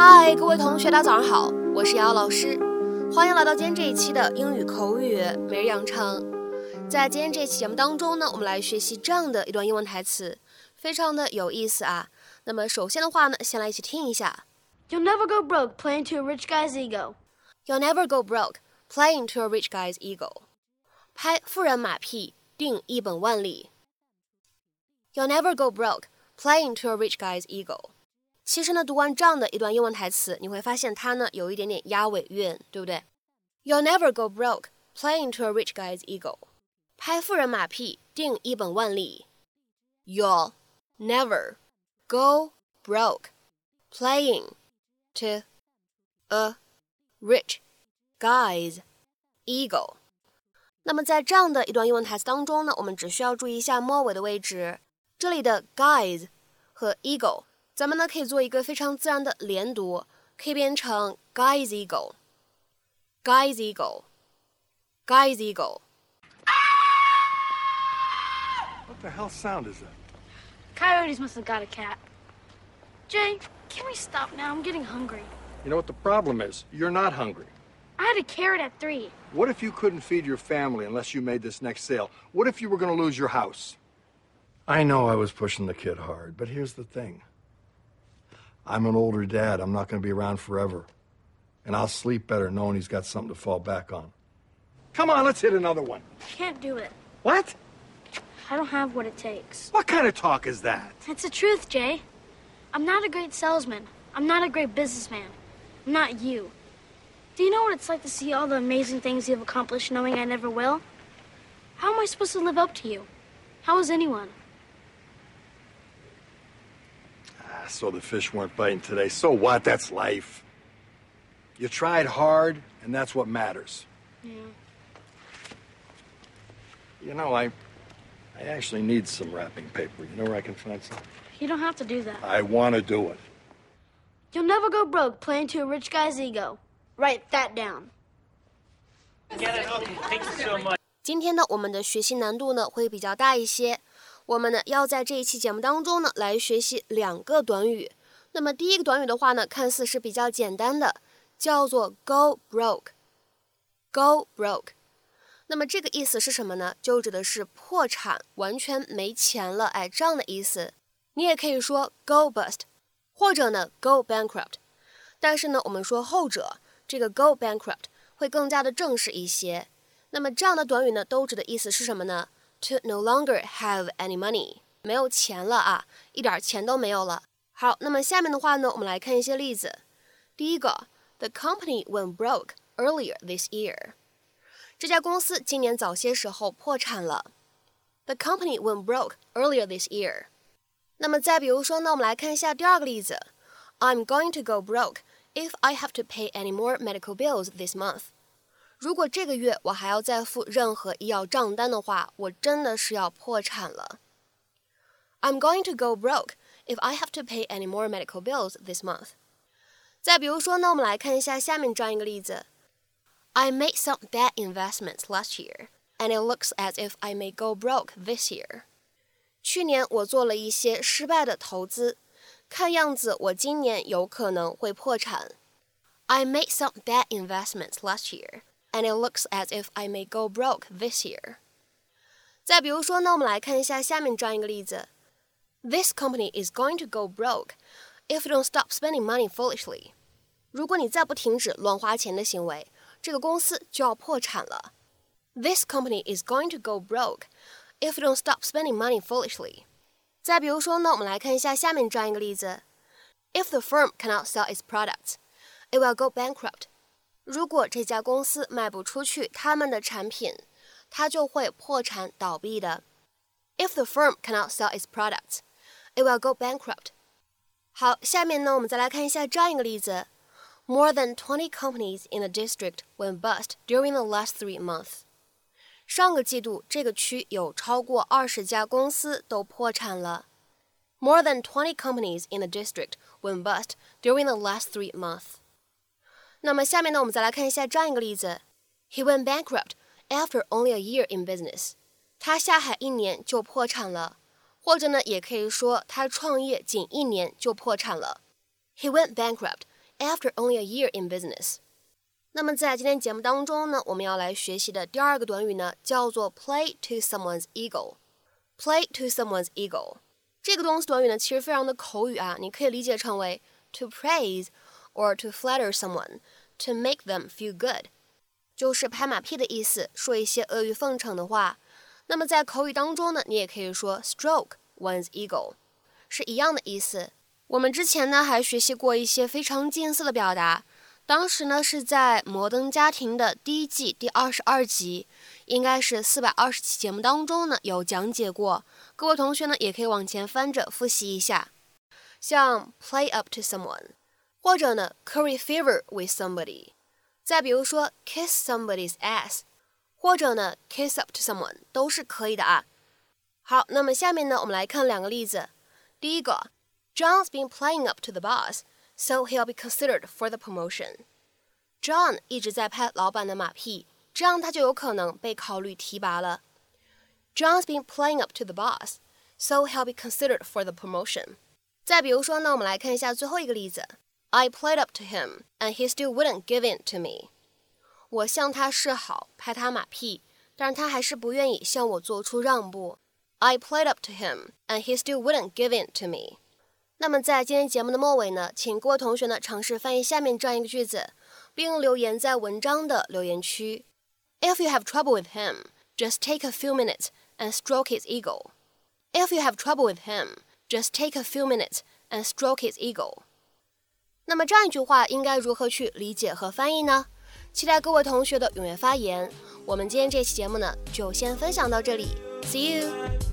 嗨，各位同学，大家早上好，我是瑶老师，欢迎来到今天这一期的英语口语每日养成。在今天这期节目当中呢，我们来学习这样的一段英文台词，非常的有意思啊。那么首先的话呢，先来一起听一下。You'll never go broke playing to a rich guy's ego. You'll never go broke playing to a rich guy's ego. 拍富人马屁，定一本万利。You'll never go broke playing to a rich guy's ego. 其实呢，读完这样的一段英文台词，你会发现它呢有一点点押尾韵，对不对？You'll never go broke playing to a rich guy's ego，拍富人马屁，定一本万利。You'll never go broke playing to a rich guy's ego。那么在这样的一段英文台词当中呢，我们只需要注意一下末尾的位置，这里的 guys 和 ego。 咱们呢可以做一个非常自然的连读，可以变成 guy's eagle，guy's eagle，guy's eagle。What the hell sound is that? Coyotes must have got a cat. Jay, can we stop now? I'm getting hungry. You know what the problem is? You're not hungry. I had a carrot at three. What if you couldn't feed your family unless you made this next sale? What if you were going to lose your house? I know I was pushing the kid hard, but here's the thing. I'm an older dad. I'm not going to be around forever. And I'll sleep better knowing he's got something to fall back on. Come on, let's hit another one. Can't do it. What? I don't have what it takes. What kind of talk is that? It's the truth, Jay. I'm not a great salesman. I'm not a great businessman. I'm not you. Do you know what it's like to see all the amazing things you've accomplished knowing I never will? How am I supposed to live up to you? How is anyone? So the fish weren't biting today. So what? That's life. You tried hard, and that's what matters. Yeah. You know, I I actually need some wrapping paper. You know where I can find some? You don't have to do that. I want to do it. You'll never go broke playing to a rich guy's ego. Write that down. Get it? Okay, thank you so much. 今天呢，我们的学习难度呢会比较大一些。 我们呢要在这一期节目当中呢来学习两个短语。那么第一个短语的话呢，看似是比较简单的，叫做 go broke。go broke。那么这个意思是什么呢？就指的是破产，完全没钱了，哎，这样的意思。你也可以说 go bust，或者呢 go bankrupt。但是呢，我们说后者，这个 go bankrupt 会更加的正式一些。那么这样的短语呢，都指的意思是什么呢 ？to no longer have any money，没有钱了啊，一点钱都没有了。好，那么下面的话呢，我们来看一些例子。第一个，The company went broke earlier this year。这家公司今年早些时候破产了。The company went broke earlier this year。那么再比如说呢，我们来看一下第二个例子。I'm going to go broke if I have to pay any more medical bills this month。 如果这个月我还要再付任何医药账单的话，我真的是要破产了。I'm going to go broke if I have to pay any more medical bills this month。再比如说呢，我们来看一下下面这样一个例子：I made some bad investments last year, and it looks as if I may go broke this year。去年我做了一些失败的投资，看样子我今年有可能会破产。I made some bad investments last year, and it looks as if I may go broke this year. 再比如说呢，我们来看一下下面这样一个例子：This company is going to go broke if you don't stop spending money foolishly. 如果你再不停止乱花钱的行为，这个公司就要破产了。This company is going to go broke if you don't stop spending money foolishly. 再比如说呢，我们来看一下下面这样一个例子：If the firm cannot sell its products, it will go bankrupt. 如果这家公司卖不出去他们的产品，它就会破产倒闭的。If the firm cannot sell its products, it will go bankrupt. 好，下面呢，我们再来看一下这样一个例子：More than twenty companies in the district went bust during the last three months. 上个季度，这个区有超过二十家公司都破产了。More than twenty companies in the district went bust during the last three months. 那么下面呢，我们再来看一下这样一个例子：He went bankrupt after only a year in business。他下海一年就破产了，或者呢，也可以说他创业仅一年就破产了。He went bankrupt after only a year in business。那么在今天节目当中呢，我们要来学习的第二个短语呢，叫做 play to someone's ego。play to someone's ego 这个动词短语呢，其实非常的口语啊，你可以理解成为 to praise or to flatter someone to make them feel good，就是拍马屁的意思，说一些阿谀奉承的话。那么在口语当中呢，你也可以说 stroke one's ego，是一样的意思。我们之前呢还学习过一些非常近似的表达，当时呢是在《摩登家庭》的第一季第二十二集，应该是四百二十期节目当中呢有讲解过。各位同学呢也可以往前翻着复习一下，像 play up to someone，或者呢 curry favor with somebody，再比如说 kiss somebody's ass，或者呢 kiss up to someone 都是可以的啊。好，那么下面呢我们来看两个例子，第一个。John's been playing up to the boss, so he'll be considered for the promotion. John 一直在拍老板的马屁，这样他就有可能被考虑提拔了。John's been playing up to the boss, so he'll be considered for the promotion. 再比如说呢，我们来看一下最后一个例子。 I played up to him, and he still wouldn't give in to me. 我向他示好，拍他马屁，但是他还是不愿意向我做出让步。I played up to him, and he still wouldn't give in to me. 那么在今天节目的末尾呢，请各位同学呢尝试翻译下面这样一个句子，并留言在文章的留言区。If you have trouble with him, just take a few minutes and stroke his ego. If you have trouble with him, just take a few minutes and stroke his ego. 那么这样一句话应该如何去理解和翻译呢？期待各位同学的踊跃发言。我们今天这期节目呢就先分享到这里，See you.